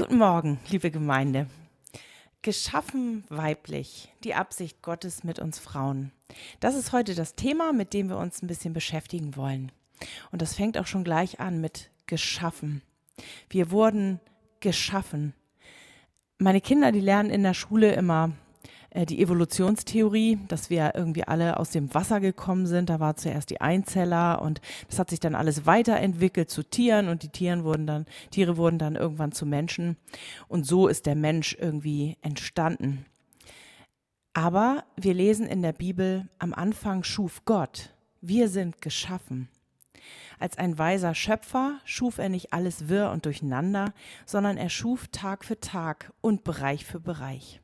Guten Morgen, liebe Gemeinde. Geschaffen weiblich, die Absicht Gottes mit uns Frauen. Das ist heute das Thema, mit dem wir uns ein bisschen beschäftigen wollen. Und das fängt auch schon gleich an mit geschaffen. Wir wurden geschaffen. Meine Kinder, die lernen in der Schule immer die Evolutionstheorie, dass wir irgendwie alle aus dem Wasser gekommen sind. Da war zuerst die Einzeller und das hat sich dann alles weiterentwickelt zu Tieren und die Tieren wurden dann, Tiere wurden dann irgendwann zu Menschen. Und so ist der Mensch irgendwie entstanden. Aber wir lesen in der Bibel, am Anfang schuf Gott. Wir sind geschaffen. Als ein weiser Schöpfer schuf er nicht alles wirr und durcheinander, sondern er schuf Tag für Tag und Bereich für Bereich.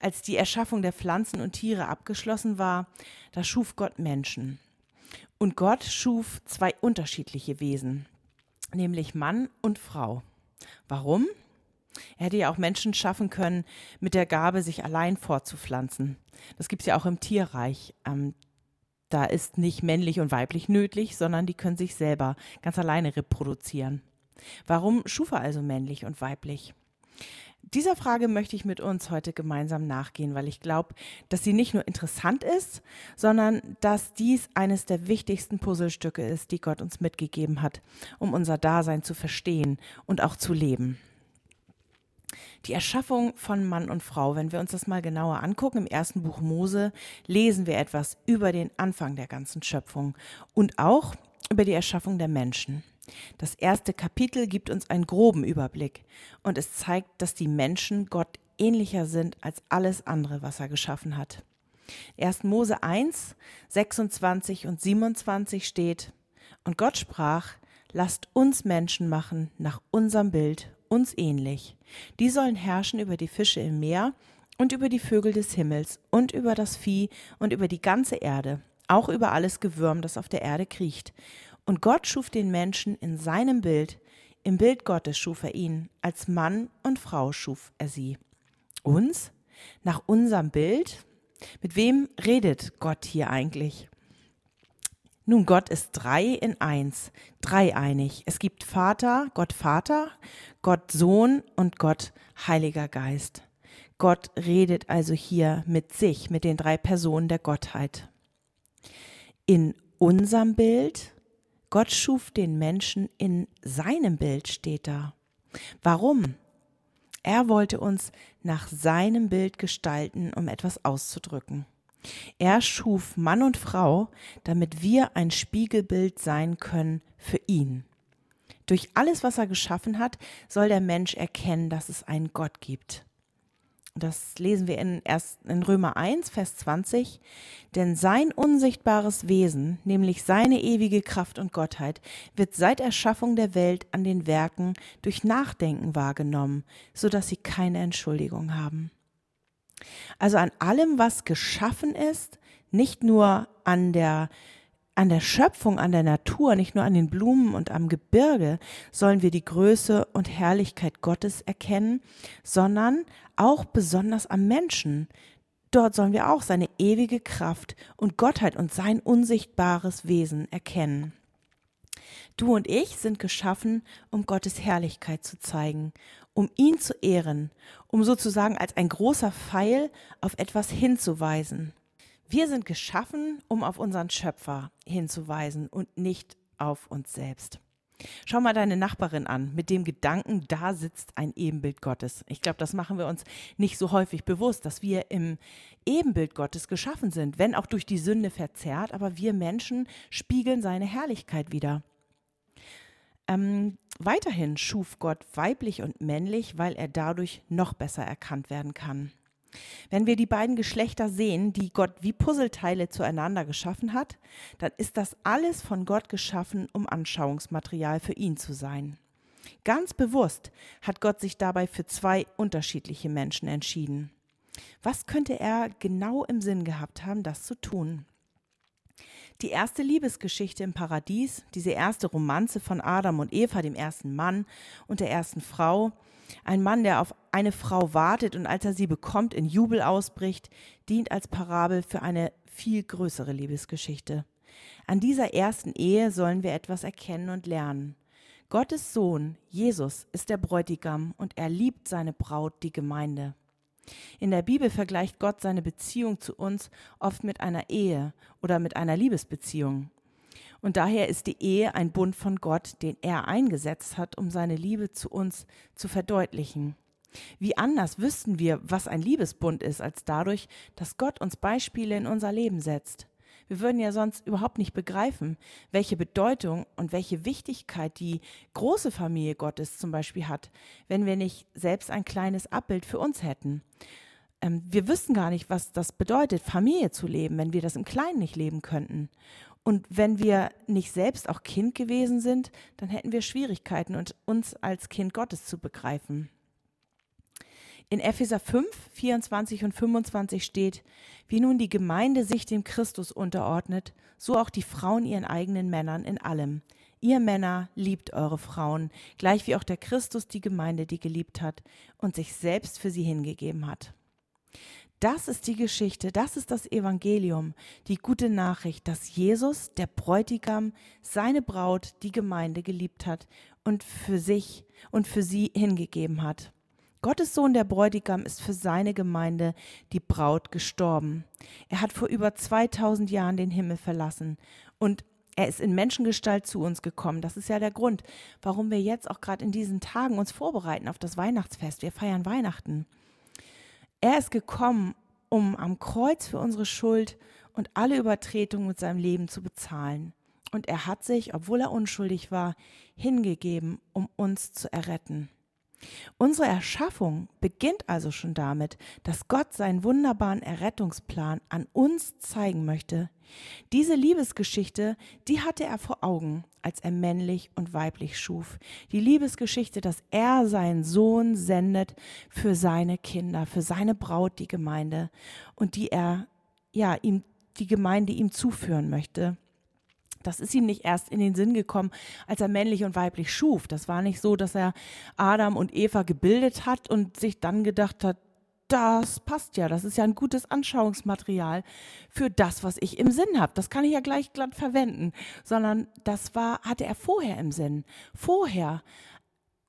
Als die Erschaffung der Pflanzen und Tiere abgeschlossen war, da schuf Gott Menschen. Und Gott schuf zwei unterschiedliche Wesen, nämlich Mann und Frau. Warum? Er hätte ja auch Menschen schaffen können mit der Gabe, sich allein fortzupflanzen. Das gibt es ja auch im Tierreich. Ähm, da ist nicht männlich und weiblich nötig, sondern die können sich selber ganz alleine reproduzieren. Warum schuf er also männlich und weiblich? Dieser Frage möchte ich mit uns heute gemeinsam nachgehen, weil ich glaube, dass sie nicht nur interessant ist, sondern dass dies eines der wichtigsten Puzzlestücke ist, die Gott uns mitgegeben hat, um unser Dasein zu verstehen und auch zu leben. Die Erschaffung von Mann und Frau, wenn wir uns das mal genauer angucken, im ersten Buch Mose lesen wir etwas über den Anfang der ganzen Schöpfung und auch über die Erschaffung der Menschen. Das erste Kapitel gibt uns einen groben Überblick und es zeigt, dass die Menschen Gott ähnlicher sind als alles andere, was er geschaffen hat. 1. Mose 1, 26 und 27 steht, und Gott sprach, lasst uns Menschen machen nach unserem Bild, uns ähnlich. Die sollen herrschen über die Fische im Meer und über die Vögel des Himmels und über das Vieh und über die ganze Erde, auch über alles Gewürm, das auf der Erde kriecht. Und Gott schuf den Menschen in seinem Bild, im Bild Gottes schuf er ihn, als Mann und Frau schuf er sie. Uns? Nach unserem Bild? Mit wem redet Gott hier eigentlich? Nun, Gott ist drei in eins, dreieinig. Es gibt Vater, Gott Vater, Gott Sohn und Gott Heiliger Geist. Gott redet also hier mit sich, mit den drei Personen der Gottheit. In unserem Bild Gott schuf den Menschen in seinem Bild, steht da. Warum? Er wollte uns nach seinem Bild gestalten, um etwas auszudrücken. Er schuf Mann und Frau, damit wir ein Spiegelbild sein können für ihn. Durch alles, was er geschaffen hat, soll der Mensch erkennen, dass es einen Gott gibt. Das lesen wir in, erst in Römer 1, Vers 20. Denn sein unsichtbares Wesen, nämlich seine ewige Kraft und Gottheit, wird seit Erschaffung der Welt an den Werken durch Nachdenken wahrgenommen, so dass sie keine Entschuldigung haben. Also an allem, was geschaffen ist, nicht nur an der an der Schöpfung, an der Natur, nicht nur an den Blumen und am Gebirge sollen wir die Größe und Herrlichkeit Gottes erkennen, sondern auch besonders am Menschen. Dort sollen wir auch seine ewige Kraft und Gottheit und sein unsichtbares Wesen erkennen. Du und ich sind geschaffen, um Gottes Herrlichkeit zu zeigen, um ihn zu ehren, um sozusagen als ein großer Pfeil auf etwas hinzuweisen. Wir sind geschaffen, um auf unseren Schöpfer hinzuweisen und nicht auf uns selbst. Schau mal deine Nachbarin an, mit dem Gedanken, da sitzt ein Ebenbild Gottes. Ich glaube, das machen wir uns nicht so häufig bewusst, dass wir im Ebenbild Gottes geschaffen sind, wenn auch durch die Sünde verzerrt, aber wir Menschen spiegeln seine Herrlichkeit wieder. Ähm, weiterhin schuf Gott weiblich und männlich, weil er dadurch noch besser erkannt werden kann. Wenn wir die beiden Geschlechter sehen, die Gott wie Puzzleteile zueinander geschaffen hat, dann ist das alles von Gott geschaffen, um Anschauungsmaterial für ihn zu sein. Ganz bewusst hat Gott sich dabei für zwei unterschiedliche Menschen entschieden. Was könnte er genau im Sinn gehabt haben, das zu tun? Die erste Liebesgeschichte im Paradies, diese erste Romanze von Adam und Eva, dem ersten Mann und der ersten Frau, ein Mann, der auf eine Frau wartet und als er sie bekommt, in Jubel ausbricht, dient als Parabel für eine viel größere Liebesgeschichte. An dieser ersten Ehe sollen wir etwas erkennen und lernen. Gottes Sohn, Jesus, ist der Bräutigam und er liebt seine Braut, die Gemeinde. In der Bibel vergleicht Gott seine Beziehung zu uns oft mit einer Ehe oder mit einer Liebesbeziehung. Und daher ist die Ehe ein Bund von Gott, den er eingesetzt hat, um seine Liebe zu uns zu verdeutlichen. Wie anders wüssten wir, was ein Liebesbund ist, als dadurch, dass Gott uns Beispiele in unser Leben setzt. Wir würden ja sonst überhaupt nicht begreifen, welche Bedeutung und welche Wichtigkeit die große Familie Gottes zum Beispiel hat, wenn wir nicht selbst ein kleines Abbild für uns hätten. Ähm, wir wüssten gar nicht, was das bedeutet, Familie zu leben, wenn wir das im Kleinen nicht leben könnten. Und wenn wir nicht selbst auch Kind gewesen sind, dann hätten wir Schwierigkeiten, uns als Kind Gottes zu begreifen. In Epheser 5, 24 und 25 steht, wie nun die Gemeinde sich dem Christus unterordnet, so auch die Frauen ihren eigenen Männern in allem. Ihr Männer liebt eure Frauen, gleich wie auch der Christus die Gemeinde, die geliebt hat und sich selbst für sie hingegeben hat. Das ist die Geschichte, das ist das Evangelium, die gute Nachricht, dass Jesus, der Bräutigam, seine Braut, die Gemeinde geliebt hat und für sich und für sie hingegeben hat. Gottes Sohn, der Bräutigam, ist für seine Gemeinde, die Braut, gestorben. Er hat vor über 2000 Jahren den Himmel verlassen und er ist in Menschengestalt zu uns gekommen. Das ist ja der Grund, warum wir jetzt auch gerade in diesen Tagen uns vorbereiten auf das Weihnachtsfest. Wir feiern Weihnachten. Er ist gekommen, um am Kreuz für unsere Schuld und alle Übertretungen mit seinem Leben zu bezahlen. Und er hat sich, obwohl er unschuldig war, hingegeben, um uns zu erretten. Unsere Erschaffung beginnt also schon damit, dass Gott seinen wunderbaren Errettungsplan an uns zeigen möchte. Diese Liebesgeschichte, die hatte er vor Augen, als er männlich und weiblich schuf. Die Liebesgeschichte, dass er seinen Sohn sendet für seine Kinder, für seine Braut, die Gemeinde, und die er, ja, ihm, die Gemeinde ihm zuführen möchte. Das ist ihm nicht erst in den Sinn gekommen, als er männlich und weiblich schuf. Das war nicht so, dass er Adam und Eva gebildet hat und sich dann gedacht hat, das passt ja, das ist ja ein gutes Anschauungsmaterial für das, was ich im Sinn habe. Das kann ich ja gleich glatt verwenden, sondern das war hatte er vorher im Sinn. Vorher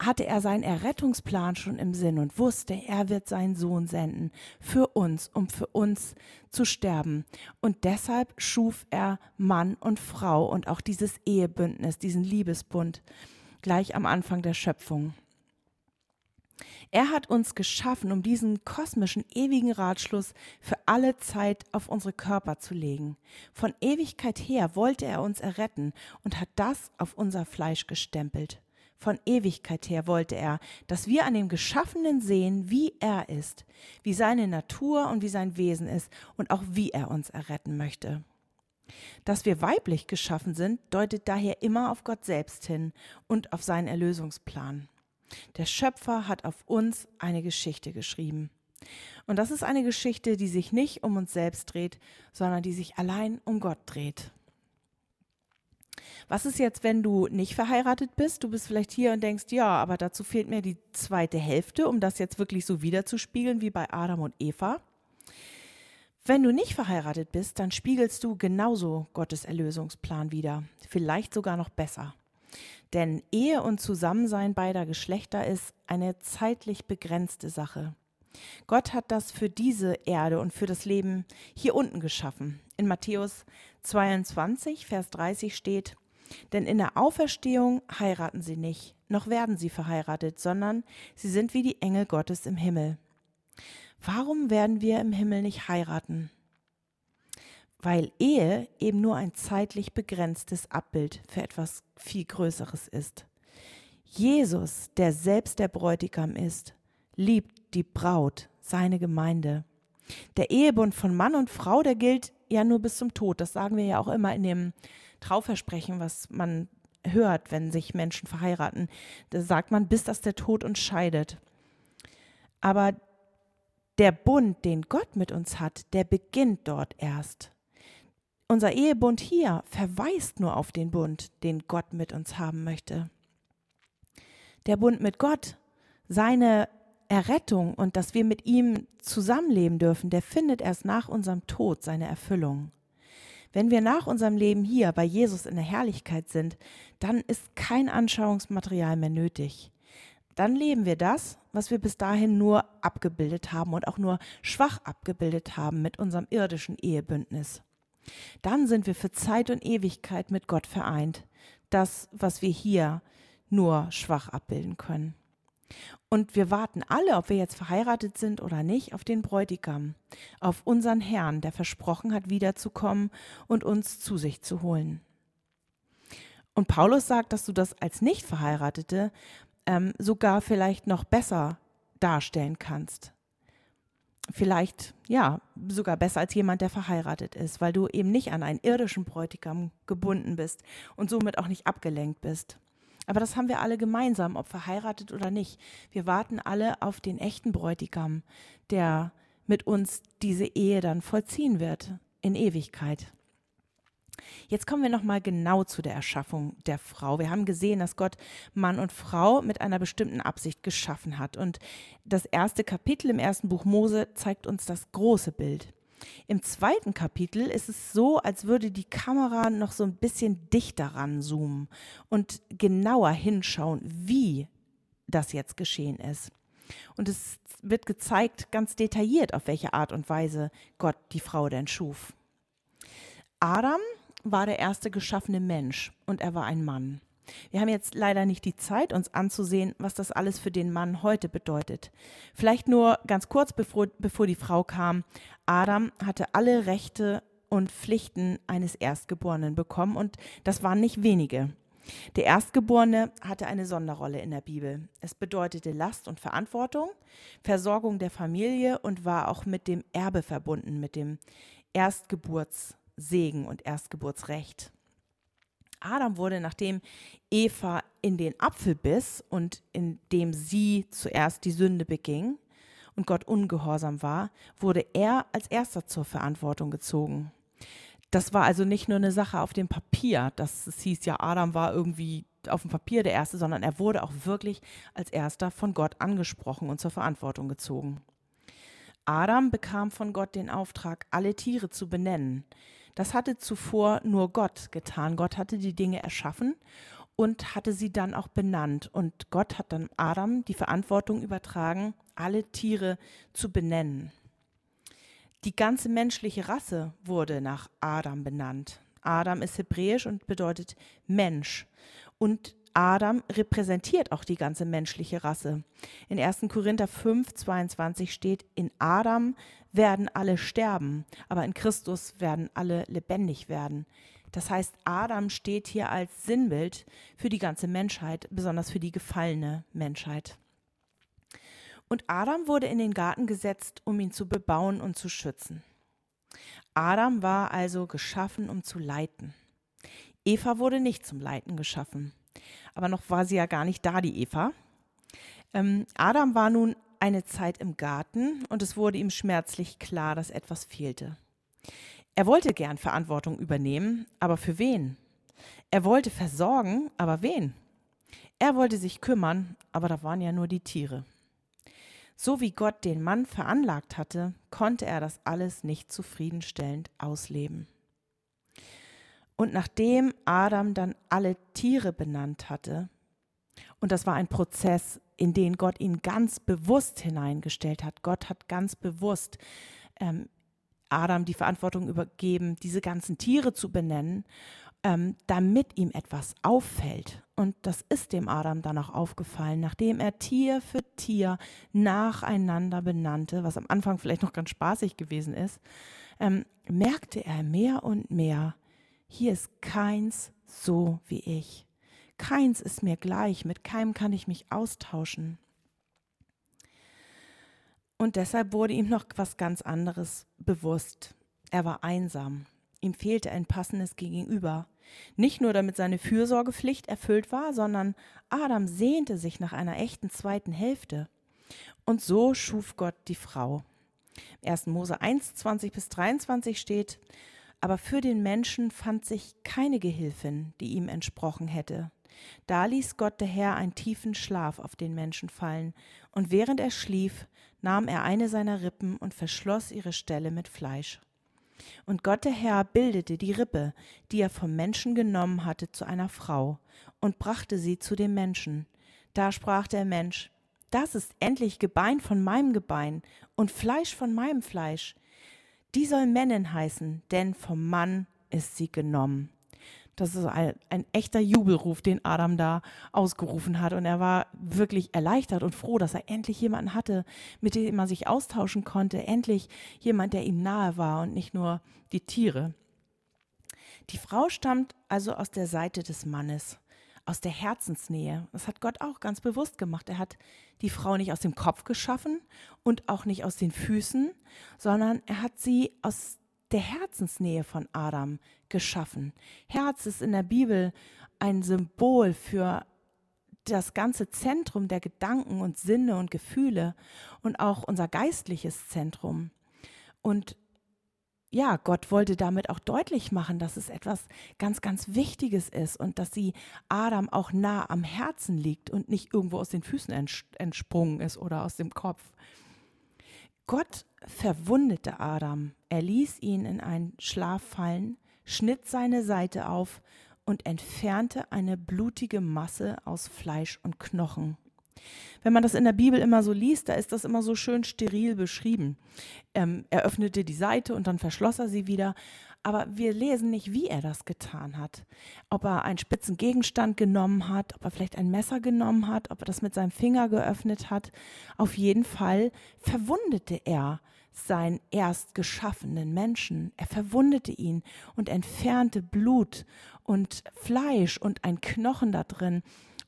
hatte er seinen Errettungsplan schon im Sinn und wusste, er wird seinen Sohn senden für uns, um für uns zu sterben. Und deshalb schuf er Mann und Frau und auch dieses Ehebündnis, diesen Liebesbund, gleich am Anfang der Schöpfung. Er hat uns geschaffen, um diesen kosmischen, ewigen Ratschluss für alle Zeit auf unsere Körper zu legen. Von Ewigkeit her wollte er uns erretten und hat das auf unser Fleisch gestempelt. Von Ewigkeit her wollte er, dass wir an dem Geschaffenen sehen, wie er ist, wie seine Natur und wie sein Wesen ist und auch wie er uns erretten möchte. Dass wir weiblich geschaffen sind, deutet daher immer auf Gott selbst hin und auf seinen Erlösungsplan. Der Schöpfer hat auf uns eine Geschichte geschrieben. Und das ist eine Geschichte, die sich nicht um uns selbst dreht, sondern die sich allein um Gott dreht. Was ist jetzt, wenn du nicht verheiratet bist? Du bist vielleicht hier und denkst, ja, aber dazu fehlt mir die zweite Hälfte, um das jetzt wirklich so wiederzuspiegeln wie bei Adam und Eva. Wenn du nicht verheiratet bist, dann spiegelst du genauso Gottes Erlösungsplan wieder, vielleicht sogar noch besser. Denn Ehe und Zusammensein beider Geschlechter ist eine zeitlich begrenzte Sache. Gott hat das für diese Erde und für das Leben hier unten geschaffen. In Matthäus 22, Vers 30 steht, denn in der Auferstehung heiraten sie nicht, noch werden sie verheiratet, sondern sie sind wie die Engel Gottes im Himmel. Warum werden wir im Himmel nicht heiraten? Weil Ehe eben nur ein zeitlich begrenztes Abbild für etwas viel Größeres ist. Jesus, der selbst der Bräutigam ist, liebt die Braut, seine Gemeinde. Der Ehebund von Mann und Frau, der gilt ja nur bis zum Tod. Das sagen wir ja auch immer in dem Trauversprechen, was man hört, wenn sich Menschen verheiraten. Da sagt man, bis dass der Tod uns scheidet. Aber der Bund, den Gott mit uns hat, der beginnt dort erst. Unser Ehebund hier verweist nur auf den Bund, den Gott mit uns haben möchte. Der Bund mit Gott, seine Errettung und dass wir mit ihm zusammenleben dürfen, der findet erst nach unserem Tod seine Erfüllung. Wenn wir nach unserem Leben hier bei Jesus in der Herrlichkeit sind, dann ist kein Anschauungsmaterial mehr nötig. Dann leben wir das, was wir bis dahin nur abgebildet haben und auch nur schwach abgebildet haben mit unserem irdischen Ehebündnis. Dann sind wir für Zeit und Ewigkeit mit Gott vereint. Das, was wir hier nur schwach abbilden können. Und wir warten alle, ob wir jetzt verheiratet sind oder nicht, auf den Bräutigam, auf unseren Herrn, der versprochen hat, wiederzukommen und uns zu sich zu holen. Und Paulus sagt, dass du das als Nicht-Verheiratete ähm, sogar vielleicht noch besser darstellen kannst. Vielleicht, ja, sogar besser als jemand, der verheiratet ist, weil du eben nicht an einen irdischen Bräutigam gebunden bist und somit auch nicht abgelenkt bist. Aber das haben wir alle gemeinsam, ob verheiratet oder nicht. Wir warten alle auf den echten Bräutigam, der mit uns diese Ehe dann vollziehen wird in Ewigkeit. Jetzt kommen wir noch mal genau zu der Erschaffung der Frau. Wir haben gesehen, dass Gott Mann und Frau mit einer bestimmten Absicht geschaffen hat und das erste Kapitel im ersten Buch Mose zeigt uns das große Bild. Im zweiten Kapitel ist es so, als würde die Kamera noch so ein bisschen dichter ranzoomen und genauer hinschauen, wie das jetzt geschehen ist. Und es wird gezeigt, ganz detailliert, auf welche Art und Weise Gott die Frau denn schuf. Adam war der erste geschaffene Mensch und er war ein Mann. Wir haben jetzt leider nicht die Zeit, uns anzusehen, was das alles für den Mann heute bedeutet. Vielleicht nur ganz kurz, bevor, bevor die Frau kam. Adam hatte alle Rechte und Pflichten eines Erstgeborenen bekommen und das waren nicht wenige. Der Erstgeborene hatte eine Sonderrolle in der Bibel. Es bedeutete Last und Verantwortung, Versorgung der Familie und war auch mit dem Erbe verbunden, mit dem Erstgeburtssegen und Erstgeburtsrecht. Adam wurde, nachdem Eva in den Apfel biss und indem sie zuerst die Sünde beging und Gott ungehorsam war, wurde er als erster zur Verantwortung gezogen. Das war also nicht nur eine Sache auf dem Papier, dass es hieß, ja, Adam war irgendwie auf dem Papier der Erste, sondern er wurde auch wirklich als Erster von Gott angesprochen und zur Verantwortung gezogen. Adam bekam von Gott den Auftrag, alle Tiere zu benennen. Das hatte zuvor nur Gott getan. Gott hatte die Dinge erschaffen und hatte sie dann auch benannt. Und Gott hat dann Adam die Verantwortung übertragen, alle Tiere zu benennen. Die ganze menschliche Rasse wurde nach Adam benannt. Adam ist hebräisch und bedeutet Mensch. Und Adam repräsentiert auch die ganze menschliche Rasse. In 1. Korinther 5, 22 steht, in Adam werden alle sterben, aber in Christus werden alle lebendig werden. Das heißt, Adam steht hier als Sinnbild für die ganze Menschheit, besonders für die gefallene Menschheit. Und Adam wurde in den Garten gesetzt, um ihn zu bebauen und zu schützen. Adam war also geschaffen, um zu leiten. Eva wurde nicht zum Leiten geschaffen aber noch war sie ja gar nicht da, die Eva. Ähm, Adam war nun eine Zeit im Garten und es wurde ihm schmerzlich klar, dass etwas fehlte. Er wollte gern Verantwortung übernehmen, aber für wen? Er wollte versorgen, aber wen? Er wollte sich kümmern, aber da waren ja nur die Tiere. So wie Gott den Mann veranlagt hatte, konnte er das alles nicht zufriedenstellend ausleben. Und nachdem Adam dann alle Tiere benannt hatte, und das war ein Prozess, in den Gott ihn ganz bewusst hineingestellt hat, Gott hat ganz bewusst ähm, Adam die Verantwortung übergeben, diese ganzen Tiere zu benennen, ähm, damit ihm etwas auffällt. Und das ist dem Adam dann auch aufgefallen, nachdem er Tier für Tier nacheinander benannte, was am Anfang vielleicht noch ganz spaßig gewesen ist, ähm, merkte er mehr und mehr, hier ist keins so wie ich. Keins ist mir gleich, mit keinem kann ich mich austauschen. Und deshalb wurde ihm noch was ganz anderes bewusst. Er war einsam. Ihm fehlte ein passendes Gegenüber. Nicht nur damit seine Fürsorgepflicht erfüllt war, sondern Adam sehnte sich nach einer echten zweiten Hälfte. Und so schuf Gott die Frau. Im 1. Mose 1, 20 bis 23 steht, aber für den Menschen fand sich keine Gehilfin, die ihm entsprochen hätte. Da ließ Gott der Herr einen tiefen Schlaf auf den Menschen fallen, und während er schlief, nahm er eine seiner Rippen und verschloss ihre Stelle mit Fleisch. Und Gott der Herr bildete die Rippe, die er vom Menschen genommen hatte, zu einer Frau und brachte sie zu dem Menschen. Da sprach der Mensch, das ist endlich Gebein von meinem Gebein und Fleisch von meinem Fleisch. Die soll Männin heißen, denn vom Mann ist sie genommen. Das ist ein, ein, echter Jubelruf, den Adam da ausgerufen hat. Und er war wirklich erleichtert und froh, dass er endlich jemanden hatte, mit dem er sich austauschen konnte. Endlich jemand, der ihm nahe war und nicht nur die Tiere. Die Frau stammt also aus der Seite des Mannes, aus der Herzensnähe. Das hat Gott auch ganz bewusst gemacht. Er hat die Frau nicht aus dem Kopf geschaffen und auch nicht aus den Füßen, sondern er hat sie aus der Herzensnähe von Adam geschaffen. Herz ist in der Bibel ein Symbol für das ganze Zentrum der Gedanken und Sinne und Gefühle und auch unser geistliches Zentrum. Und ja, Gott wollte damit auch deutlich machen, dass es etwas ganz, ganz Wichtiges ist und dass sie Adam auch nah am Herzen liegt und nicht irgendwo aus den Füßen entsprungen ist oder aus dem Kopf. Gott verwundete Adam. Er ließ ihn in einen Schlaf fallen, schnitt seine Seite auf und entfernte eine blutige Masse aus Fleisch und Knochen. Wenn man das in der Bibel immer so liest, da ist das immer so schön steril beschrieben. Ähm, er öffnete die Seite und dann verschloss er sie wieder aber wir lesen nicht, wie er das getan hat. Ob er einen spitzen Gegenstand genommen hat, ob er vielleicht ein Messer genommen hat, ob er das mit seinem Finger geöffnet hat. Auf jeden Fall verwundete er seinen erst geschaffenen Menschen. Er verwundete ihn und entfernte Blut und Fleisch und ein Knochen da drin.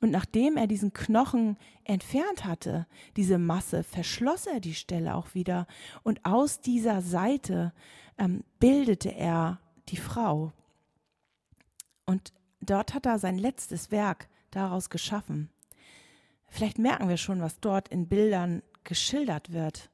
Und nachdem er diesen Knochen entfernt hatte, diese Masse, verschloss er die Stelle auch wieder. Und aus dieser Seite ähm, bildete er die Frau. Und dort hat er sein letztes Werk daraus geschaffen. Vielleicht merken wir schon, was dort in Bildern geschildert wird.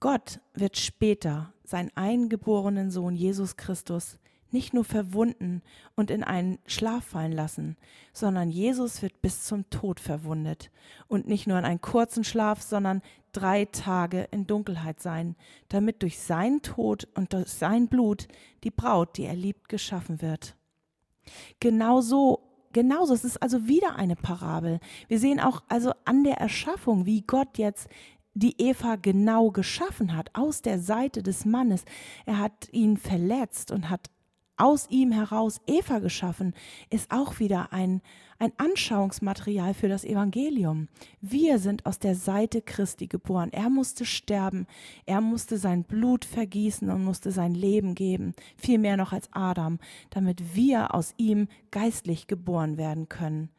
Gott wird später seinen eingeborenen Sohn Jesus Christus nicht nur verwunden und in einen Schlaf fallen lassen, sondern Jesus wird bis zum Tod verwundet und nicht nur in einen kurzen Schlaf, sondern drei Tage in Dunkelheit sein, damit durch seinen Tod und durch sein Blut die Braut, die er liebt, geschaffen wird. Genauso Genauso, es ist also wieder eine Parabel. Wir sehen auch also an der Erschaffung, wie Gott jetzt die Eva genau geschaffen hat, aus der Seite des Mannes. Er hat ihn verletzt und hat aus ihm heraus Eva geschaffen, ist auch wieder ein, ein Anschauungsmaterial für das Evangelium. Wir sind aus der Seite Christi geboren. Er musste sterben, er musste sein Blut vergießen und musste sein Leben geben, viel mehr noch als Adam, damit wir aus ihm geistlich geboren werden können.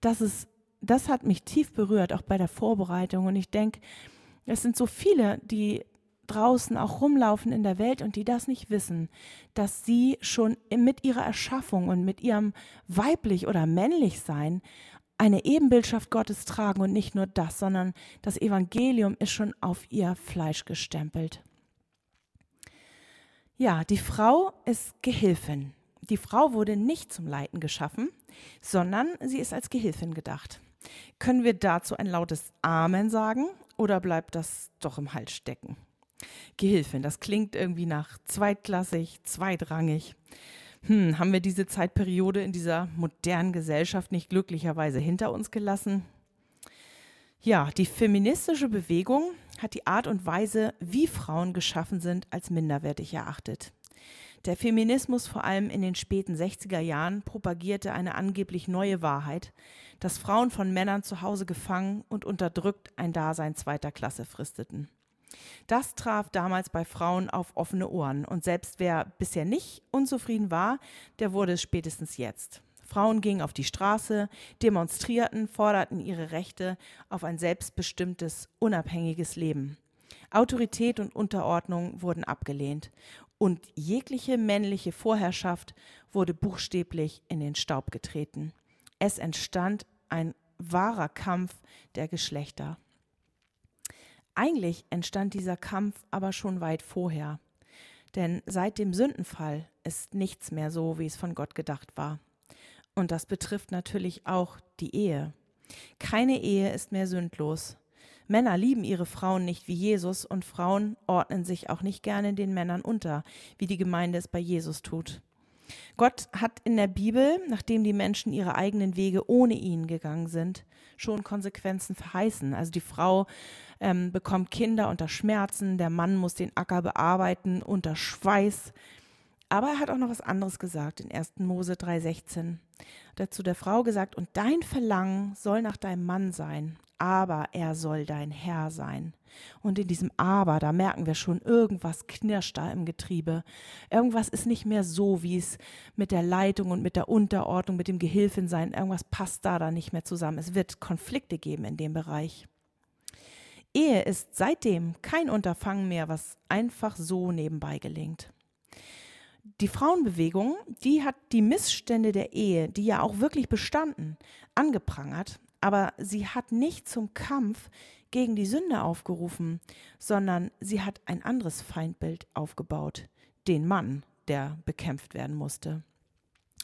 Das ist, das hat mich tief berührt, auch bei der Vorbereitung. Und ich denke, es sind so viele, die draußen auch rumlaufen in der Welt und die das nicht wissen, dass sie schon mit ihrer Erschaffung und mit ihrem weiblich oder männlich sein eine Ebenbildschaft Gottes tragen und nicht nur das, sondern das Evangelium ist schon auf ihr Fleisch gestempelt. Ja, die Frau ist Gehilfin. Die Frau wurde nicht zum Leiten geschaffen, sondern sie ist als Gehilfin gedacht. Können wir dazu ein lautes Amen sagen oder bleibt das doch im Hals stecken? Gehilfin, das klingt irgendwie nach zweitklassig, zweitrangig. Hm, haben wir diese Zeitperiode in dieser modernen Gesellschaft nicht glücklicherweise hinter uns gelassen? Ja, die feministische Bewegung hat die Art und Weise, wie Frauen geschaffen sind, als minderwertig erachtet. Der Feminismus vor allem in den späten 60er Jahren propagierte eine angeblich neue Wahrheit, dass Frauen von Männern zu Hause gefangen und unterdrückt ein Dasein zweiter Klasse fristeten. Das traf damals bei Frauen auf offene Ohren. Und selbst wer bisher nicht unzufrieden war, der wurde es spätestens jetzt. Frauen gingen auf die Straße, demonstrierten, forderten ihre Rechte auf ein selbstbestimmtes, unabhängiges Leben. Autorität und Unterordnung wurden abgelehnt und jegliche männliche Vorherrschaft wurde buchstäblich in den Staub getreten. Es entstand ein wahrer Kampf der Geschlechter. Eigentlich entstand dieser Kampf aber schon weit vorher. Denn seit dem Sündenfall ist nichts mehr so, wie es von Gott gedacht war. Und das betrifft natürlich auch die Ehe. Keine Ehe ist mehr sündlos, Männer lieben ihre Frauen nicht wie Jesus und Frauen ordnen sich auch nicht gerne den Männern unter, wie die Gemeinde es bei Jesus tut. Gott hat in der Bibel, nachdem die Menschen ihre eigenen Wege ohne ihn gegangen sind, schon Konsequenzen verheißen. Also die Frau ähm, bekommt Kinder unter Schmerzen, der Mann muss den Acker bearbeiten unter Schweiß. Aber er hat auch noch was anderes gesagt in 1. Mose 3,16. Dazu der Frau gesagt, und dein Verlangen soll nach deinem Mann sein, aber er soll dein Herr sein. Und in diesem Aber, da merken wir schon, irgendwas knirscht da im Getriebe. Irgendwas ist nicht mehr so, wie es mit der Leitung und mit der Unterordnung, mit dem Gehilfensein, irgendwas passt da da nicht mehr zusammen. Es wird Konflikte geben in dem Bereich. Ehe ist seitdem kein Unterfangen mehr, was einfach so nebenbei gelingt. Die Frauenbewegung, die hat die Missstände der Ehe, die ja auch wirklich bestanden, angeprangert, aber sie hat nicht zum Kampf gegen die Sünde aufgerufen, sondern sie hat ein anderes Feindbild aufgebaut, den Mann, der bekämpft werden musste.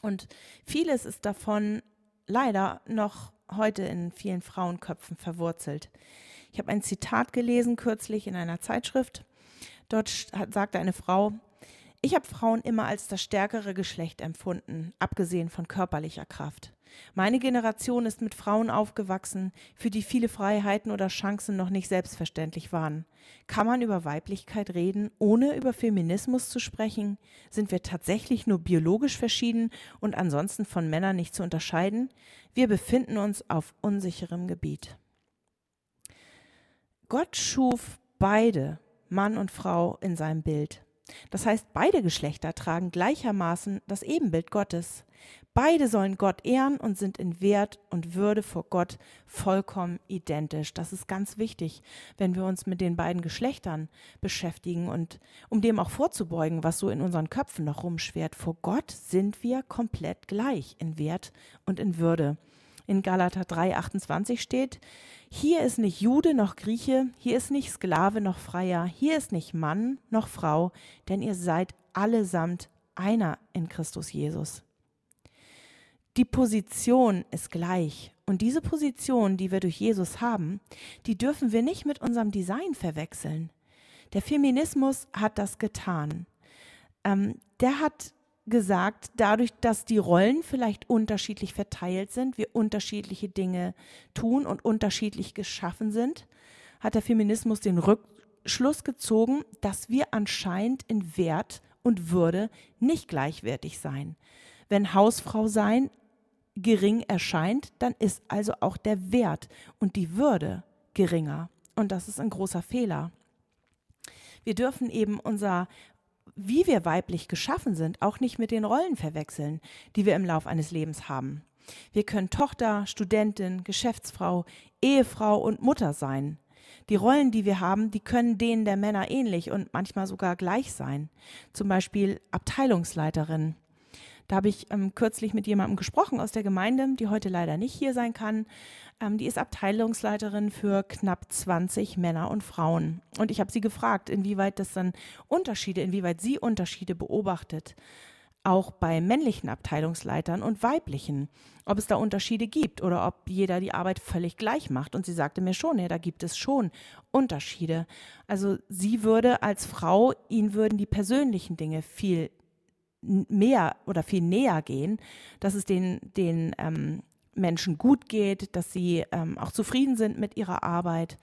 Und vieles ist davon leider noch heute in vielen Frauenköpfen verwurzelt. Ich habe ein Zitat gelesen kürzlich in einer Zeitschrift. Dort sagte eine Frau, ich habe Frauen immer als das stärkere Geschlecht empfunden, abgesehen von körperlicher Kraft. Meine Generation ist mit Frauen aufgewachsen, für die viele Freiheiten oder Chancen noch nicht selbstverständlich waren. Kann man über Weiblichkeit reden, ohne über Feminismus zu sprechen? Sind wir tatsächlich nur biologisch verschieden und ansonsten von Männern nicht zu unterscheiden? Wir befinden uns auf unsicherem Gebiet. Gott schuf beide, Mann und Frau, in seinem Bild. Das heißt, beide Geschlechter tragen gleichermaßen das Ebenbild Gottes. Beide sollen Gott ehren und sind in Wert und Würde vor Gott vollkommen identisch. Das ist ganz wichtig, wenn wir uns mit den beiden Geschlechtern beschäftigen und um dem auch vorzubeugen, was so in unseren Köpfen noch rumschwert. Vor Gott sind wir komplett gleich in Wert und in Würde in Galater 3,28 steht, hier ist nicht Jude noch Grieche, hier ist nicht Sklave noch Freier, hier ist nicht Mann noch Frau, denn ihr seid allesamt einer in Christus Jesus. Die Position ist gleich. Und diese Position, die wir durch Jesus haben, die dürfen wir nicht mit unserem Design verwechseln. Der Feminismus hat das getan. Ähm, der hat gesagt, dadurch, dass die Rollen vielleicht unterschiedlich verteilt sind, wir unterschiedliche Dinge tun und unterschiedlich geschaffen sind, hat der Feminismus den Rückschluss gezogen, dass wir anscheinend in Wert und Würde nicht gleichwertig sein. Wenn Hausfrau sein gering erscheint, dann ist also auch der Wert und die Würde geringer. Und das ist ein großer Fehler. Wir dürfen eben unser wie wir weiblich geschaffen sind, auch nicht mit den Rollen verwechseln, die wir im Lauf eines Lebens haben. Wir können Tochter, Studentin, Geschäftsfrau, Ehefrau und Mutter sein. Die Rollen, die wir haben, die können denen der Männer ähnlich und manchmal sogar gleich sein. Zum Beispiel Abteilungsleiterin, da habe ich ähm, kürzlich mit jemandem gesprochen aus der Gemeinde, die heute leider nicht hier sein kann. Ähm, die ist Abteilungsleiterin für knapp 20 Männer und Frauen. Und ich habe sie gefragt, inwieweit das dann Unterschiede, inwieweit sie Unterschiede beobachtet auch bei männlichen Abteilungsleitern und weiblichen, ob es da Unterschiede gibt oder ob jeder die Arbeit völlig gleich macht. Und sie sagte mir schon, ja, da gibt es schon Unterschiede. Also sie würde als Frau, ihnen würden die persönlichen Dinge viel mehr oder viel näher gehen, dass es den, den ähm, Menschen gut geht, dass sie ähm, auch zufrieden sind mit ihrer Arbeit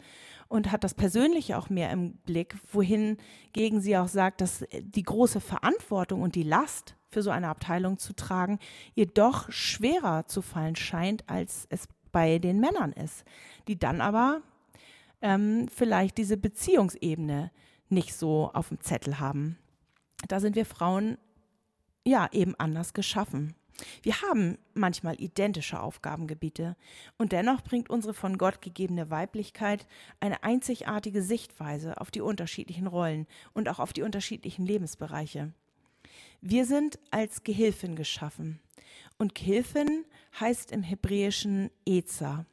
und hat das Persönliche auch mehr im Blick, wohingegen sie auch sagt, dass die große Verantwortung und die Last für so eine Abteilung zu tragen ihr doch schwerer zu fallen scheint, als es bei den Männern ist, die dann aber ähm, vielleicht diese Beziehungsebene nicht so auf dem Zettel haben. Da sind wir Frauen ja eben anders geschaffen. Wir haben manchmal identische Aufgabengebiete und dennoch bringt unsere von Gott gegebene Weiblichkeit eine einzigartige Sichtweise auf die unterschiedlichen Rollen und auch auf die unterschiedlichen Lebensbereiche. Wir sind als Gehilfin geschaffen und Gehilfin heißt im Hebräischen Eza.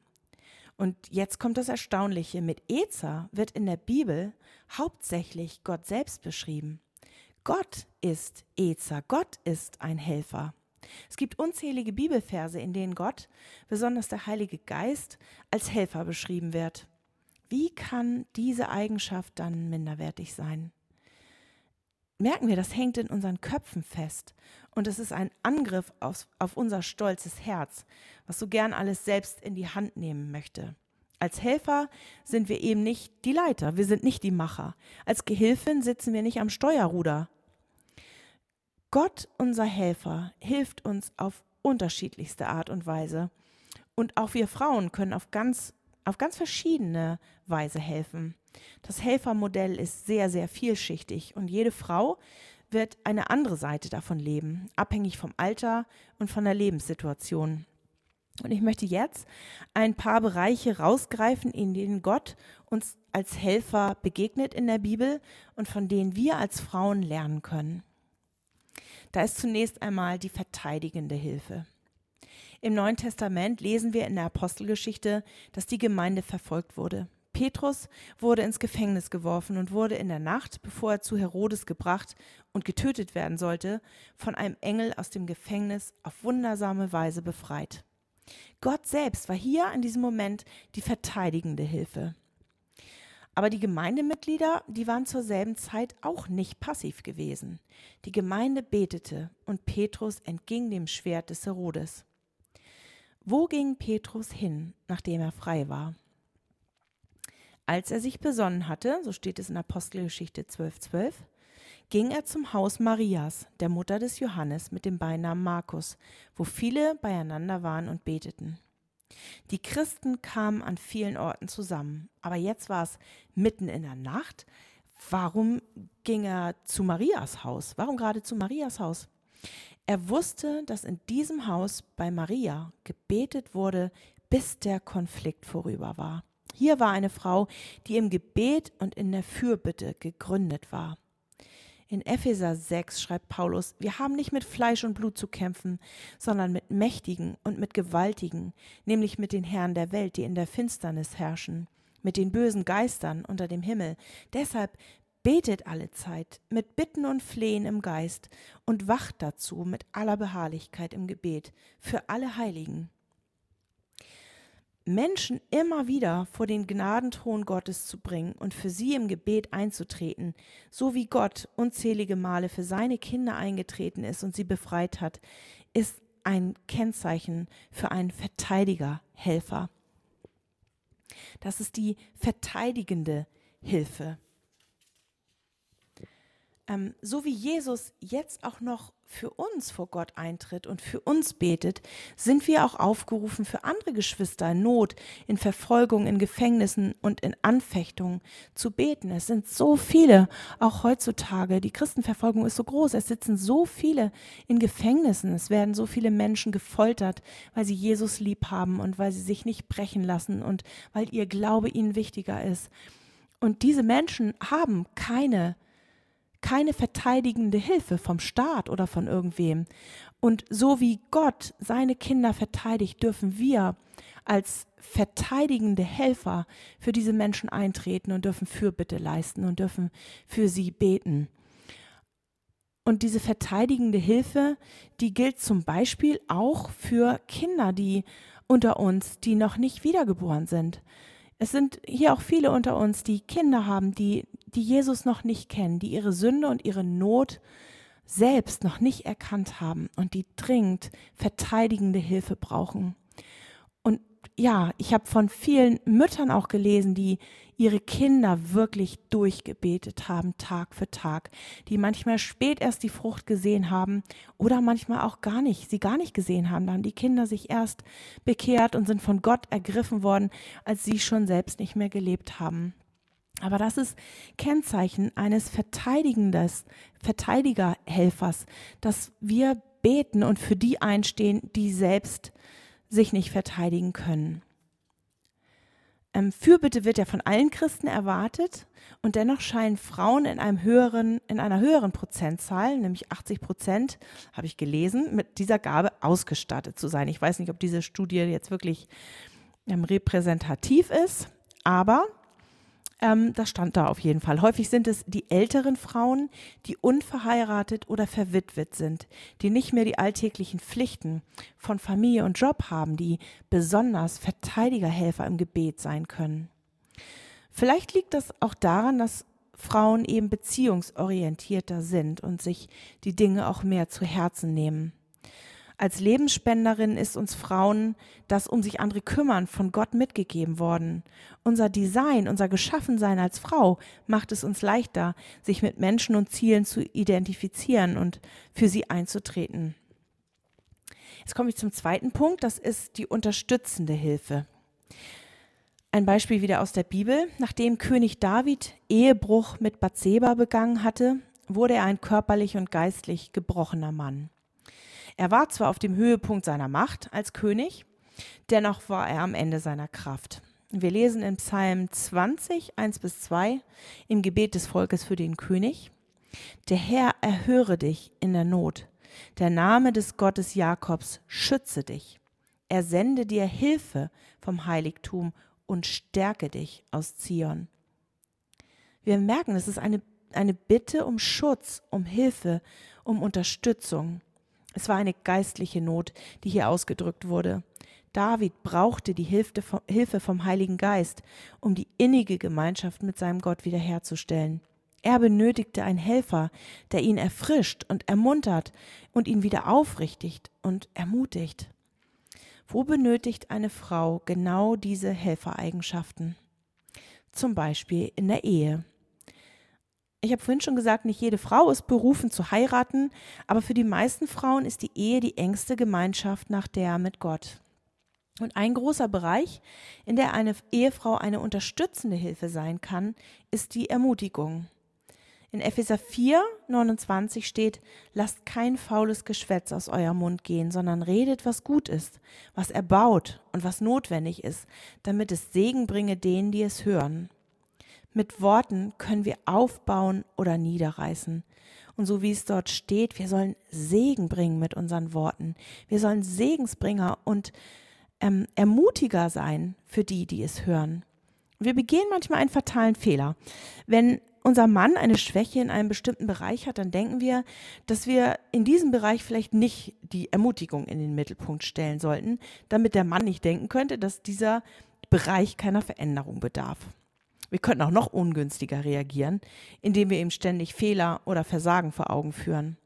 Und jetzt kommt das Erstaunliche, mit Eza wird in der Bibel hauptsächlich Gott selbst beschrieben. Gott ist Ezer, Gott ist ein Helfer. Es gibt unzählige Bibelverse, in denen Gott, besonders der Heilige Geist, als Helfer beschrieben wird. Wie kann diese Eigenschaft dann minderwertig sein? Merken wir, das hängt in unseren Köpfen fest. Und es ist ein Angriff auf, auf unser stolzes Herz, was so gern alles selbst in die Hand nehmen möchte. Als Helfer sind wir eben nicht die Leiter, wir sind nicht die Macher. Als Gehilfin sitzen wir nicht am Steuerruder. Gott, unser Helfer, hilft uns auf unterschiedlichste Art und Weise. Und auch wir Frauen können auf ganz, auf ganz verschiedene Weise helfen. Das Helfermodell ist sehr, sehr vielschichtig und jede Frau wird eine andere Seite davon leben, abhängig vom Alter und von der Lebenssituation. Und ich möchte jetzt ein paar Bereiche rausgreifen, in denen Gott uns als Helfer begegnet in der Bibel und von denen wir als Frauen lernen können. Da ist zunächst einmal die verteidigende Hilfe. Im Neuen Testament lesen wir in der Apostelgeschichte, dass die Gemeinde verfolgt wurde. Petrus wurde ins Gefängnis geworfen und wurde in der Nacht, bevor er zu Herodes gebracht und getötet werden sollte, von einem Engel aus dem Gefängnis auf wundersame Weise befreit. Gott selbst war hier in diesem Moment die verteidigende Hilfe. Aber die Gemeindemitglieder, die waren zur selben Zeit auch nicht passiv gewesen. Die Gemeinde betete und Petrus entging dem Schwert des Herodes. Wo ging Petrus hin, nachdem er frei war? Als er sich besonnen hatte, so steht es in Apostelgeschichte 12,12, 12, ging er zum Haus Marias, der Mutter des Johannes, mit dem Beinamen Markus, wo viele beieinander waren und beteten. Die Christen kamen an vielen Orten zusammen, aber jetzt war es mitten in der Nacht. Warum ging er zu Marias Haus? Warum gerade zu Marias Haus? Er wusste, dass in diesem Haus bei Maria gebetet wurde, bis der Konflikt vorüber war. Hier war eine Frau, die im Gebet und in der Fürbitte gegründet war. In Epheser 6 schreibt Paulus, wir haben nicht mit Fleisch und Blut zu kämpfen, sondern mit Mächtigen und mit Gewaltigen, nämlich mit den Herren der Welt, die in der Finsternis herrschen, mit den bösen Geistern unter dem Himmel. Deshalb betet alle Zeit mit Bitten und Flehen im Geist und wacht dazu mit aller Beharrlichkeit im Gebet für alle Heiligen. Menschen immer wieder vor den Gnadenthron Gottes zu bringen und für sie im Gebet einzutreten, so wie Gott unzählige Male für seine Kinder eingetreten ist und sie befreit hat, ist ein Kennzeichen für einen Verteidiger, Helfer. Das ist die verteidigende Hilfe. Ähm, so wie Jesus jetzt auch noch für uns vor Gott eintritt und für uns betet, sind wir auch aufgerufen, für andere Geschwister in Not, in Verfolgung, in Gefängnissen und in Anfechtungen zu beten. Es sind so viele, auch heutzutage. Die Christenverfolgung ist so groß. Es sitzen so viele in Gefängnissen. Es werden so viele Menschen gefoltert, weil sie Jesus lieb haben und weil sie sich nicht brechen lassen und weil ihr Glaube ihnen wichtiger ist. Und diese Menschen haben keine keine verteidigende Hilfe vom Staat oder von irgendwem. Und so wie Gott seine Kinder verteidigt, dürfen wir als verteidigende Helfer für diese Menschen eintreten und dürfen Fürbitte leisten und dürfen für sie beten. Und diese verteidigende Hilfe, die gilt zum Beispiel auch für Kinder, die unter uns, die noch nicht wiedergeboren sind. Es sind hier auch viele unter uns, die Kinder haben, die, die Jesus noch nicht kennen, die ihre Sünde und ihre Not selbst noch nicht erkannt haben und die dringend verteidigende Hilfe brauchen ja, ich habe von vielen Müttern auch gelesen, die ihre Kinder wirklich durchgebetet haben, Tag für Tag, die manchmal spät erst die Frucht gesehen haben oder manchmal auch gar nicht, sie gar nicht gesehen haben. Da haben die Kinder sich erst bekehrt und sind von Gott ergriffen worden, als sie schon selbst nicht mehr gelebt haben. Aber das ist Kennzeichen eines Verteidigendes, Verteidigerhelfers, dass wir beten und für die einstehen, die selbst sich nicht verteidigen können. Ähm, Fürbitte wird ja von allen Christen erwartet und dennoch scheinen Frauen in einem höheren, in einer höheren Prozentzahl, nämlich 80 Prozent, habe ich gelesen, mit dieser Gabe ausgestattet zu sein. Ich weiß nicht, ob diese Studie jetzt wirklich ähm, repräsentativ ist, aber ähm, das stand da auf jeden Fall. Häufig sind es die älteren Frauen, die unverheiratet oder verwitwet sind, die nicht mehr die alltäglichen Pflichten von Familie und Job haben, die besonders Verteidigerhelfer im Gebet sein können. Vielleicht liegt das auch daran, dass Frauen eben beziehungsorientierter sind und sich die Dinge auch mehr zu Herzen nehmen. Als Lebensspenderin ist uns Frauen das um sich andere kümmern von Gott mitgegeben worden. Unser Design, unser Geschaffensein als Frau macht es uns leichter, sich mit Menschen und Zielen zu identifizieren und für sie einzutreten. Jetzt komme ich zum zweiten Punkt, das ist die unterstützende Hilfe. Ein Beispiel wieder aus der Bibel. Nachdem König David Ehebruch mit Bathseba begangen hatte, wurde er ein körperlich und geistlich gebrochener Mann. Er war zwar auf dem Höhepunkt seiner Macht als König, dennoch war er am Ende seiner Kraft. Wir lesen in Psalm 20, 1 bis 2 im Gebet des Volkes für den König. Der Herr erhöre dich in der Not. Der Name des Gottes Jakobs schütze dich. Er sende dir Hilfe vom Heiligtum und stärke dich aus Zion. Wir merken, es ist eine, eine Bitte um Schutz, um Hilfe, um Unterstützung. Es war eine geistliche Not, die hier ausgedrückt wurde. David brauchte die Hilfe vom Heiligen Geist, um die innige Gemeinschaft mit seinem Gott wiederherzustellen. Er benötigte einen Helfer, der ihn erfrischt und ermuntert und ihn wieder aufrichtigt und ermutigt. Wo benötigt eine Frau genau diese Helfereigenschaften? Zum Beispiel in der Ehe ich habe vorhin schon gesagt, nicht jede Frau ist berufen zu heiraten, aber für die meisten Frauen ist die Ehe die engste Gemeinschaft nach der mit Gott. Und ein großer Bereich, in der eine Ehefrau eine unterstützende Hilfe sein kann, ist die Ermutigung. In Epheser 4, 29 steht, lasst kein faules Geschwätz aus eurem Mund gehen, sondern redet, was gut ist, was erbaut und was notwendig ist, damit es Segen bringe denen, die es hören. Mit Worten können wir aufbauen oder niederreißen. Und so wie es dort steht, wir sollen Segen bringen mit unseren Worten. Wir sollen Segensbringer und ähm, Ermutiger sein für die, die es hören. Wir begehen manchmal einen fatalen Fehler. Wenn unser Mann eine Schwäche in einem bestimmten Bereich hat, dann denken wir, dass wir in diesem Bereich vielleicht nicht die Ermutigung in den Mittelpunkt stellen sollten, damit der Mann nicht denken könnte, dass dieser Bereich keiner Veränderung bedarf. Wir könnten auch noch ungünstiger reagieren, indem wir ihm ständig Fehler oder Versagen vor Augen führen.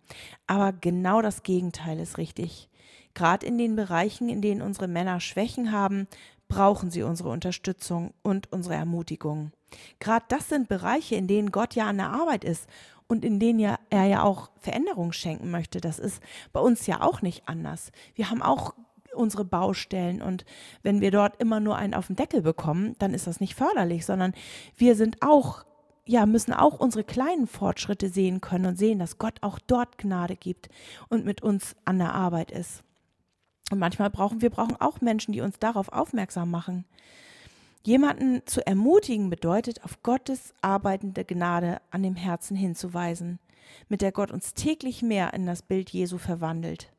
Aber genau das Gegenteil ist richtig. Gerade in den Bereichen, in denen unsere Männer Schwächen haben, brauchen sie unsere Unterstützung und unsere Ermutigung. Gerade das sind Bereiche, in denen Gott ja an der Arbeit ist und in denen ja, er ja auch Veränderung schenken möchte. Das ist bei uns ja auch nicht anders. Wir haben auch unsere Baustellen. Und wenn wir dort immer nur einen auf den Deckel bekommen, dann ist das nicht förderlich, sondern wir sind auch ja, müssen auch unsere kleinen Fortschritte sehen können und sehen, dass Gott auch dort Gnade gibt und mit uns an der Arbeit ist. Und manchmal brauchen wir brauchen auch Menschen, die uns darauf aufmerksam machen. Jemanden zu ermutigen bedeutet, auf Gottes arbeitende Gnade an dem Herzen hinzuweisen, mit der Gott uns täglich mehr in das Bild Jesu verwandelt.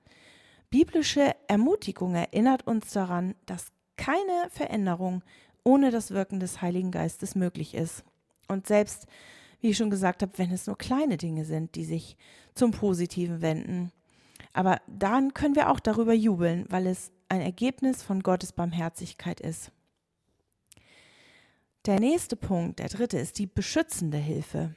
Biblische Ermutigung erinnert uns daran, dass keine Veränderung ohne das Wirken des Heiligen Geistes möglich ist. Und selbst, wie ich schon gesagt habe, wenn es nur kleine Dinge sind, die sich zum Positiven wenden. Aber dann können wir auch darüber jubeln, weil es ein Ergebnis von Gottes Barmherzigkeit ist. Der nächste Punkt, der dritte, ist die beschützende Hilfe.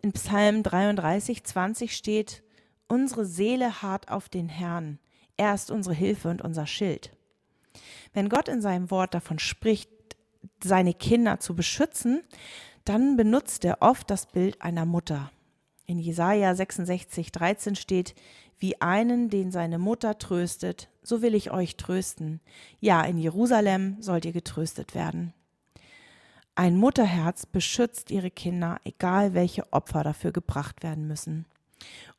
In Psalm 33, 20 steht, Unsere Seele harrt auf den Herrn. Er ist unsere Hilfe und unser Schild. Wenn Gott in seinem Wort davon spricht, seine Kinder zu beschützen, dann benutzt er oft das Bild einer Mutter. In Jesaja 66, 13 steht, wie einen, den seine Mutter tröstet, so will ich euch trösten. Ja, in Jerusalem sollt ihr getröstet werden. Ein Mutterherz beschützt ihre Kinder, egal welche Opfer dafür gebracht werden müssen.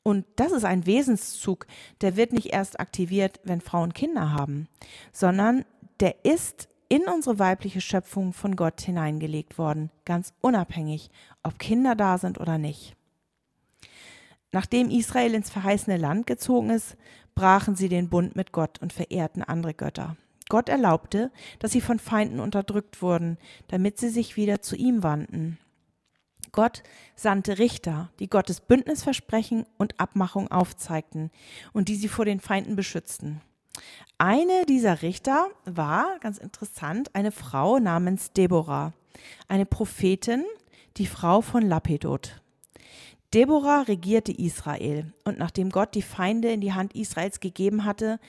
Und das ist ein Wesenszug, der wird nicht erst aktiviert, wenn Frauen Kinder haben, sondern der ist in unsere weibliche Schöpfung von Gott hineingelegt worden, ganz unabhängig, ob Kinder da sind oder nicht. Nachdem Israel ins verheißene Land gezogen ist, brachen sie den Bund mit Gott und verehrten andere Götter. Gott erlaubte, dass sie von Feinden unterdrückt wurden, damit sie sich wieder zu ihm wandten. Gott sandte Richter, die Gottes Bündnisversprechen und Abmachung aufzeigten und die sie vor den Feinden beschützten. Eine dieser Richter war, ganz interessant, eine Frau namens Deborah. eine Prophetin, die Frau von Lapidot. Deborah regierte Israel und nachdem Gott die Feinde in die Hand Israels gegeben hatte,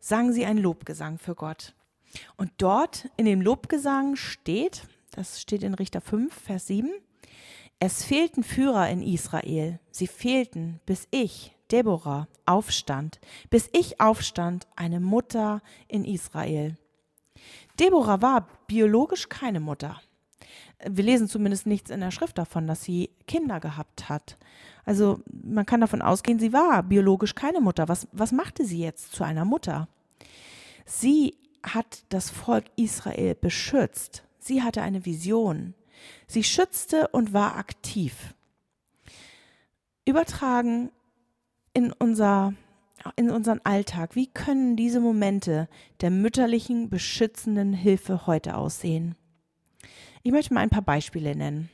sang sie einen Lobgesang für Gott. Und dort in dem Lobgesang steht, das steht in Richter 5, Vers 7, es fehlten Führer in Israel, sie fehlten, bis ich, Deborah, aufstand, bis ich aufstand, eine Mutter in Israel. Deborah war biologisch keine Mutter. Wir lesen zumindest nichts in der Schrift davon, dass sie Kinder gehabt hat. Also man kann davon ausgehen, sie war biologisch keine Mutter. Was, was machte sie jetzt zu einer Mutter? Sie hat das Volk Israel beschützt. Sie hatte eine Vision. Sie schützte und war aktiv. Übertragen in, unser, in unseren Alltag, wie können diese Momente der mütterlichen, beschützenden Hilfe heute aussehen? Ich möchte mal ein paar Beispiele nennen.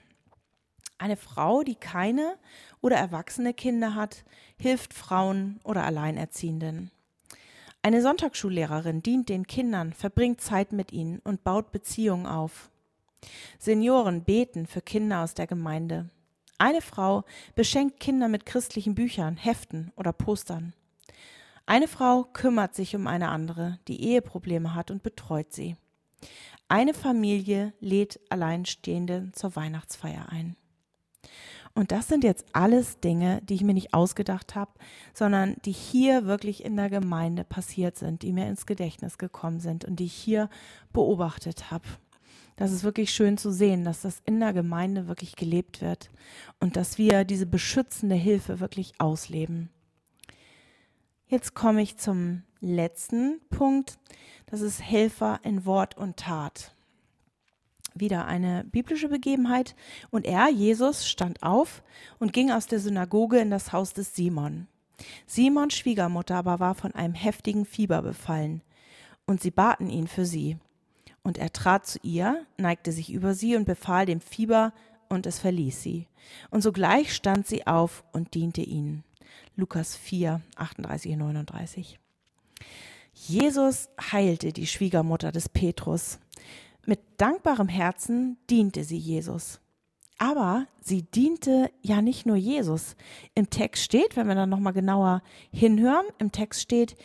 Eine Frau, die keine oder erwachsene Kinder hat, hilft Frauen oder Alleinerziehenden. Eine Sonntagsschullehrerin dient den Kindern, verbringt Zeit mit ihnen und baut Beziehungen auf. Senioren beten für Kinder aus der Gemeinde. Eine Frau beschenkt Kinder mit christlichen Büchern, Heften oder Postern. Eine Frau kümmert sich um eine andere, die Eheprobleme hat und betreut sie. Eine Familie lädt Alleinstehende zur Weihnachtsfeier ein. Und das sind jetzt alles Dinge, die ich mir nicht ausgedacht habe, sondern die hier wirklich in der Gemeinde passiert sind, die mir ins Gedächtnis gekommen sind und die ich hier beobachtet habe. Das ist wirklich schön zu sehen, dass das in der Gemeinde wirklich gelebt wird und dass wir diese beschützende Hilfe wirklich ausleben. Jetzt komme ich zum letzten Punkt. Das ist Helfer in Wort und Tat wieder eine biblische Begebenheit. Und er, Jesus, stand auf und ging aus der Synagoge in das Haus des Simon. Simons Schwiegermutter aber war von einem heftigen Fieber befallen, und sie baten ihn für sie. Und er trat zu ihr, neigte sich über sie und befahl dem Fieber, und es verließ sie. Und sogleich stand sie auf und diente ihnen. Lukas 4, 38 und 39. Jesus heilte die Schwiegermutter des Petrus. Mit dankbarem Herzen diente sie Jesus. Aber sie diente ja nicht nur Jesus. Im Text steht, wenn wir dann nochmal genauer hinhören, im Text steht,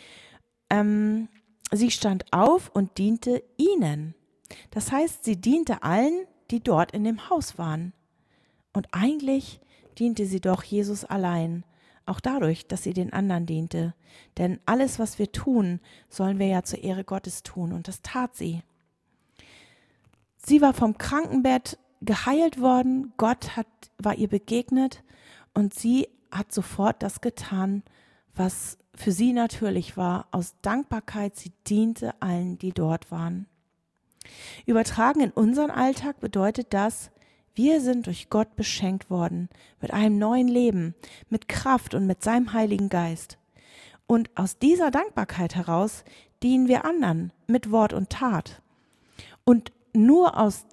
ähm, sie stand auf und diente ihnen. Das heißt, sie diente allen, die dort in dem Haus waren. Und eigentlich diente sie doch Jesus allein, auch dadurch, dass sie den anderen diente. Denn alles, was wir tun, sollen wir ja zur Ehre Gottes tun. Und das tat sie. Sie war vom Krankenbett geheilt worden, Gott hat, war ihr begegnet und sie hat sofort das getan, was für sie natürlich war, aus Dankbarkeit, sie diente allen, die dort waren. Übertragen in unseren Alltag bedeutet das, wir sind durch Gott beschenkt worden mit einem neuen Leben, mit Kraft und mit seinem Heiligen Geist. Und aus dieser Dankbarkeit heraus dienen wir anderen mit Wort und Tat. Und nur aus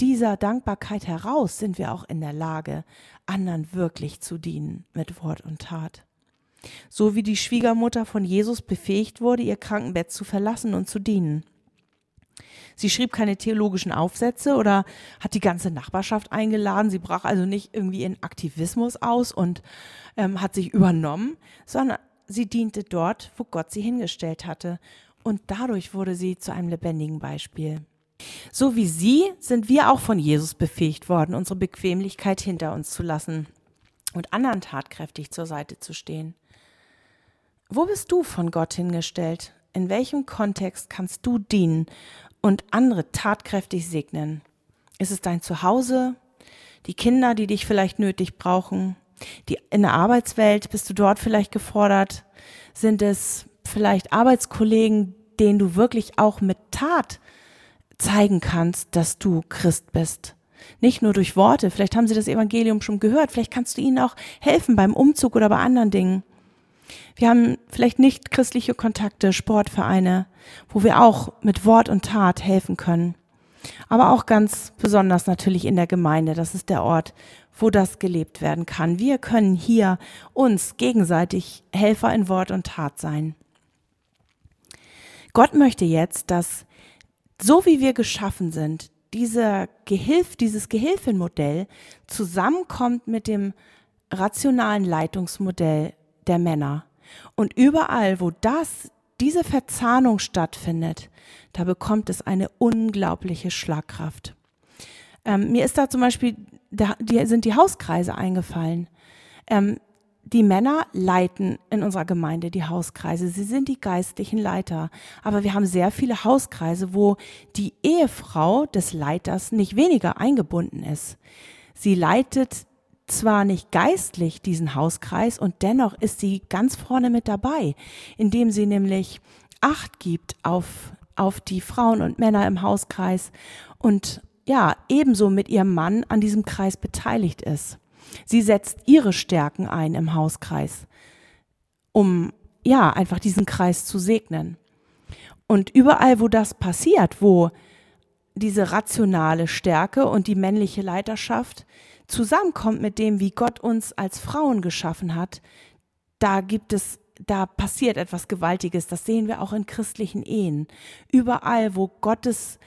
dieser Dankbarkeit heraus sind wir auch in der Lage, anderen wirklich zu dienen mit Wort und Tat. So wie die Schwiegermutter von Jesus befähigt wurde, ihr Krankenbett zu verlassen und zu dienen. Sie schrieb keine theologischen Aufsätze oder hat die ganze Nachbarschaft eingeladen. Sie brach also nicht irgendwie in Aktivismus aus und ähm, hat sich übernommen, sondern sie diente dort, wo Gott sie hingestellt hatte. Und dadurch wurde sie zu einem lebendigen Beispiel. So wie sie sind wir auch von Jesus befähigt worden, unsere Bequemlichkeit hinter uns zu lassen und anderen tatkräftig zur Seite zu stehen. Wo bist du von Gott hingestellt? In welchem Kontext kannst du dienen und andere tatkräftig segnen? Ist es dein Zuhause? Die Kinder, die dich vielleicht nötig brauchen? Die, in der Arbeitswelt bist du dort vielleicht gefordert? Sind es vielleicht Arbeitskollegen, denen du wirklich auch mit Tat zeigen kannst, dass du Christ bist. Nicht nur durch Worte, vielleicht haben sie das Evangelium schon gehört, vielleicht kannst du ihnen auch helfen beim Umzug oder bei anderen Dingen. Wir haben vielleicht nicht christliche Kontakte, Sportvereine, wo wir auch mit Wort und Tat helfen können. Aber auch ganz besonders natürlich in der Gemeinde. Das ist der Ort, wo das gelebt werden kann. Wir können hier uns gegenseitig Helfer in Wort und Tat sein. Gott möchte jetzt, dass so wie wir geschaffen sind, dieser Gehilf, dieses Gehilfenmodell zusammenkommt mit dem rationalen Leitungsmodell der Männer. Und überall, wo das, diese Verzahnung stattfindet, da bekommt es eine unglaubliche Schlagkraft. Ähm, mir ist da zum Beispiel, da die, sind die Hauskreise eingefallen. Ähm, die Männer leiten in unserer Gemeinde die Hauskreise. Sie sind die geistlichen Leiter. Aber wir haben sehr viele Hauskreise, wo die Ehefrau des Leiters nicht weniger eingebunden ist. Sie leitet zwar nicht geistlich diesen Hauskreis und dennoch ist sie ganz vorne mit dabei, indem sie nämlich Acht gibt auf, auf die Frauen und Männer im Hauskreis und ja, ebenso mit ihrem Mann an diesem Kreis beteiligt ist. Sie setzt ihre Stärken ein im Hauskreis, um ja, einfach diesen Kreis zu segnen. Und überall, wo das passiert, wo diese rationale Stärke und die männliche Leiterschaft zusammenkommt mit dem, wie Gott uns als Frauen geschaffen hat, da gibt es, da passiert etwas Gewaltiges. Das sehen wir auch in christlichen Ehen. Überall, wo Gottes,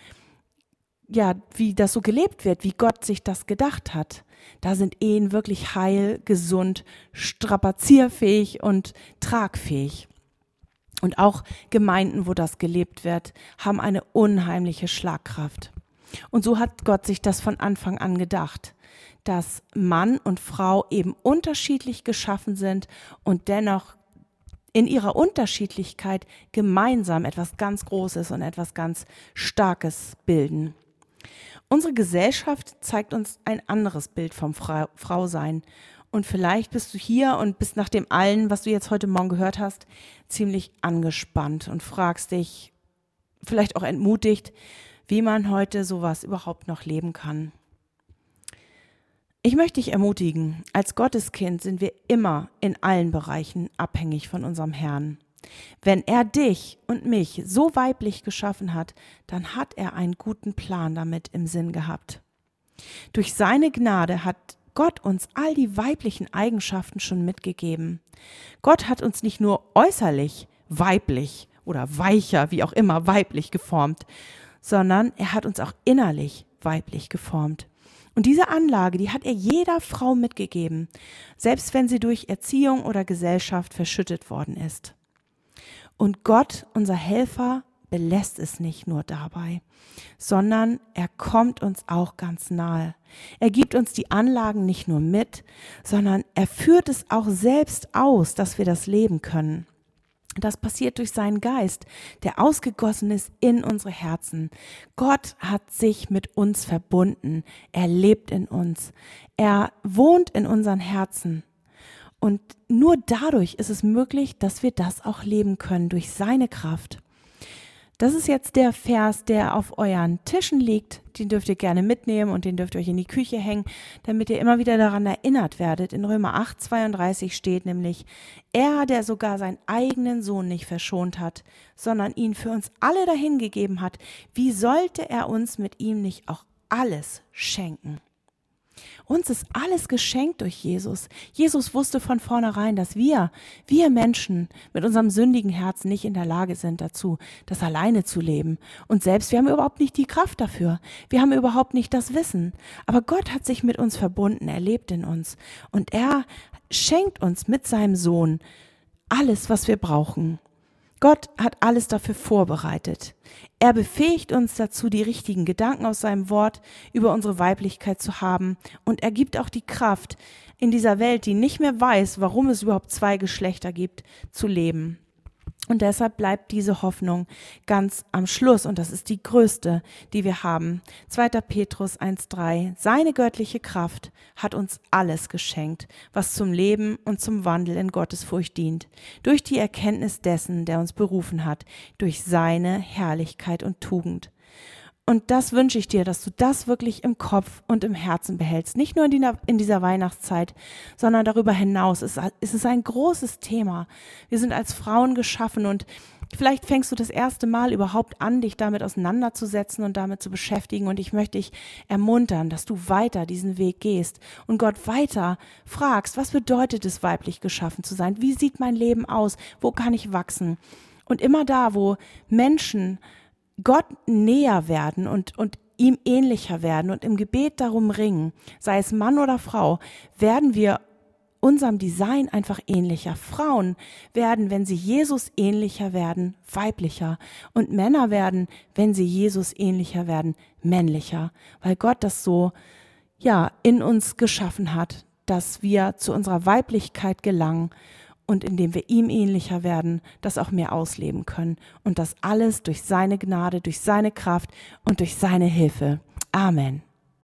ja, wie das so gelebt wird, wie Gott sich das gedacht hat, da sind Ehen wirklich heil, gesund, strapazierfähig und tragfähig. Und auch Gemeinden, wo das gelebt wird, haben eine unheimliche Schlagkraft. Und so hat Gott sich das von Anfang an gedacht, dass Mann und Frau eben unterschiedlich geschaffen sind und dennoch in ihrer Unterschiedlichkeit gemeinsam etwas ganz Großes und etwas ganz Starkes bilden. Unsere Gesellschaft zeigt uns ein anderes Bild vom Fra Frausein. Und vielleicht bist du hier und bist nach dem allen, was du jetzt heute Morgen gehört hast, ziemlich angespannt und fragst dich, vielleicht auch entmutigt, wie man heute sowas überhaupt noch leben kann. Ich möchte dich ermutigen, als Gotteskind sind wir immer in allen Bereichen abhängig von unserem Herrn. Wenn er dich und mich so weiblich geschaffen hat, dann hat er einen guten Plan damit im Sinn gehabt. Durch seine Gnade hat Gott uns all die weiblichen Eigenschaften schon mitgegeben. Gott hat uns nicht nur äußerlich weiblich oder weicher, wie auch immer, weiblich geformt, sondern er hat uns auch innerlich weiblich geformt. Und diese Anlage, die hat er jeder Frau mitgegeben, selbst wenn sie durch Erziehung oder Gesellschaft verschüttet worden ist. Und Gott, unser Helfer, belässt es nicht nur dabei, sondern er kommt uns auch ganz nahe. Er gibt uns die Anlagen nicht nur mit, sondern er führt es auch selbst aus, dass wir das leben können. Das passiert durch seinen Geist, der ausgegossen ist in unsere Herzen. Gott hat sich mit uns verbunden. Er lebt in uns. Er wohnt in unseren Herzen. Und nur dadurch ist es möglich, dass wir das auch leben können, durch seine Kraft. Das ist jetzt der Vers, der auf euren Tischen liegt. Den dürft ihr gerne mitnehmen und den dürft ihr euch in die Küche hängen, damit ihr immer wieder daran erinnert werdet. In Römer 8, 32 steht nämlich, er, der sogar seinen eigenen Sohn nicht verschont hat, sondern ihn für uns alle dahingegeben hat, wie sollte er uns mit ihm nicht auch alles schenken? Uns ist alles geschenkt durch Jesus. Jesus wusste von vornherein, dass wir, wir Menschen mit unserem sündigen Herzen nicht in der Lage sind dazu, das alleine zu leben. Und selbst wir haben überhaupt nicht die Kraft dafür. Wir haben überhaupt nicht das Wissen. Aber Gott hat sich mit uns verbunden, er lebt in uns. Und er schenkt uns mit seinem Sohn alles, was wir brauchen. Gott hat alles dafür vorbereitet. Er befähigt uns dazu, die richtigen Gedanken aus seinem Wort über unsere Weiblichkeit zu haben. Und er gibt auch die Kraft, in dieser Welt, die nicht mehr weiß, warum es überhaupt zwei Geschlechter gibt, zu leben. Und deshalb bleibt diese Hoffnung ganz am Schluss und das ist die größte, die wir haben. 2. Petrus 1.3. Seine göttliche Kraft hat uns alles geschenkt, was zum Leben und zum Wandel in Gottesfurcht dient, durch die Erkenntnis dessen, der uns berufen hat, durch seine Herrlichkeit und Tugend. Und das wünsche ich dir, dass du das wirklich im Kopf und im Herzen behältst. Nicht nur in, die, in dieser Weihnachtszeit, sondern darüber hinaus. Es ist ein großes Thema. Wir sind als Frauen geschaffen und vielleicht fängst du das erste Mal überhaupt an, dich damit auseinanderzusetzen und damit zu beschäftigen. Und ich möchte dich ermuntern, dass du weiter diesen Weg gehst und Gott weiter fragst, was bedeutet es, weiblich geschaffen zu sein? Wie sieht mein Leben aus? Wo kann ich wachsen? Und immer da, wo Menschen Gott näher werden und, und ihm ähnlicher werden und im Gebet darum ringen, sei es Mann oder Frau, werden wir unserem Design einfach ähnlicher. Frauen werden, wenn sie Jesus ähnlicher werden, weiblicher. Und Männer werden, wenn sie Jesus ähnlicher werden, männlicher. Weil Gott das so, ja, in uns geschaffen hat, dass wir zu unserer Weiblichkeit gelangen und indem wir ihm ähnlicher werden, das auch mehr ausleben können. Und das alles durch seine Gnade, durch seine Kraft und durch seine Hilfe. Amen.